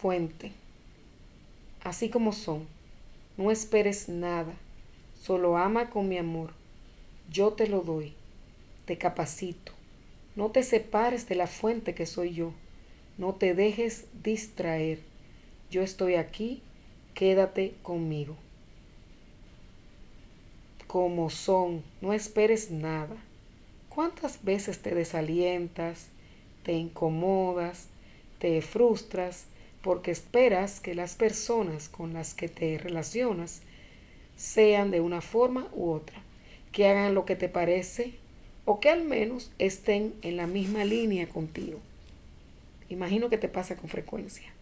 fuente, así como son. No esperes nada, solo ama con mi amor. Yo te lo doy, te capacito. No te separes de la fuente que soy yo. No te dejes distraer. Yo estoy aquí, quédate conmigo. Como son, no esperes nada. ¿Cuántas veces te desalientas, te incomodas, te frustras porque esperas que las personas con las que te relacionas sean de una forma u otra, que hagan lo que te parece o que al menos estén en la misma línea contigo? Imagino que te pasa con frecuencia.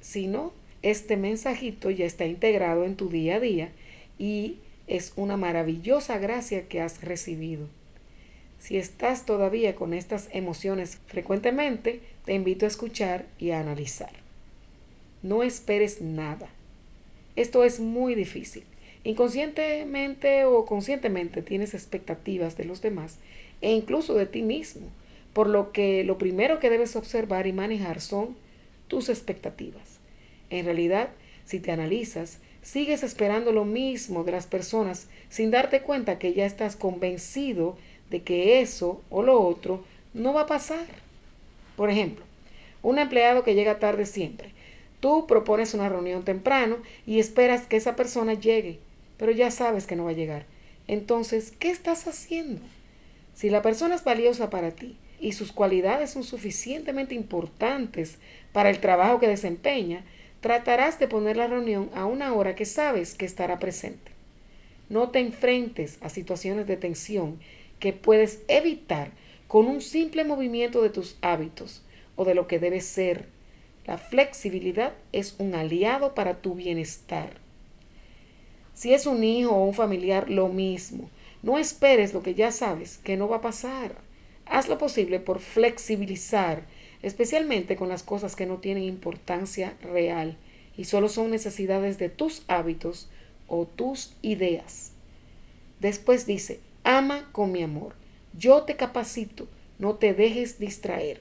Si no, este mensajito ya está integrado en tu día a día y es una maravillosa gracia que has recibido. Si estás todavía con estas emociones frecuentemente, te invito a escuchar y a analizar. No esperes nada. Esto es muy difícil. Inconscientemente o conscientemente tienes expectativas de los demás e incluso de ti mismo, por lo que lo primero que debes observar y manejar son tus expectativas. En realidad, si te analizas, sigues esperando lo mismo de las personas sin darte cuenta que ya estás convencido de que eso o lo otro no va a pasar. Por ejemplo, un empleado que llega tarde siempre. Tú propones una reunión temprano y esperas que esa persona llegue, pero ya sabes que no va a llegar. Entonces, ¿qué estás haciendo? Si la persona es valiosa para ti y sus cualidades son suficientemente importantes para el trabajo que desempeña, tratarás de poner la reunión a una hora que sabes que estará presente. No te enfrentes a situaciones de tensión que puedes evitar con un simple movimiento de tus hábitos o de lo que debes ser. La flexibilidad es un aliado para tu bienestar. Si es un hijo o un familiar, lo mismo. No esperes lo que ya sabes que no va a pasar. Haz lo posible por flexibilizar especialmente con las cosas que no tienen importancia real y solo son necesidades de tus hábitos o tus ideas. Después dice, ama con mi amor, yo te capacito, no te dejes distraer.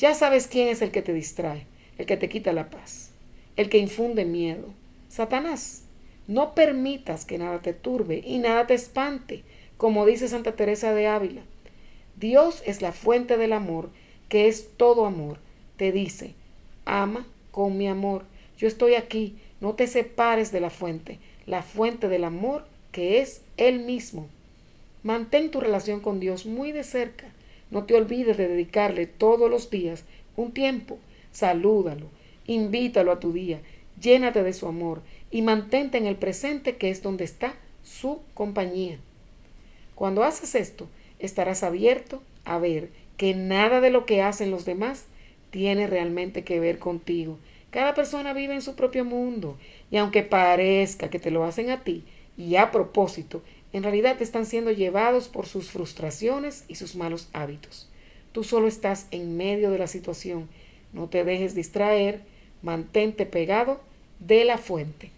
Ya sabes quién es el que te distrae, el que te quita la paz, el que infunde miedo. Satanás, no permitas que nada te turbe y nada te espante, como dice Santa Teresa de Ávila. Dios es la fuente del amor que es todo amor, te dice, ama con mi amor. Yo estoy aquí, no te separes de la fuente, la fuente del amor que es Él mismo. Mantén tu relación con Dios muy de cerca. No te olvides de dedicarle todos los días un tiempo. Salúdalo, invítalo a tu día, llénate de su amor y mantente en el presente que es donde está su compañía. Cuando haces esto, estarás abierto a ver que nada de lo que hacen los demás tiene realmente que ver contigo. Cada persona vive en su propio mundo y aunque parezca que te lo hacen a ti y a propósito, en realidad están siendo llevados por sus frustraciones y sus malos hábitos. Tú solo estás en medio de la situación. No te dejes distraer, mantente pegado de la fuente.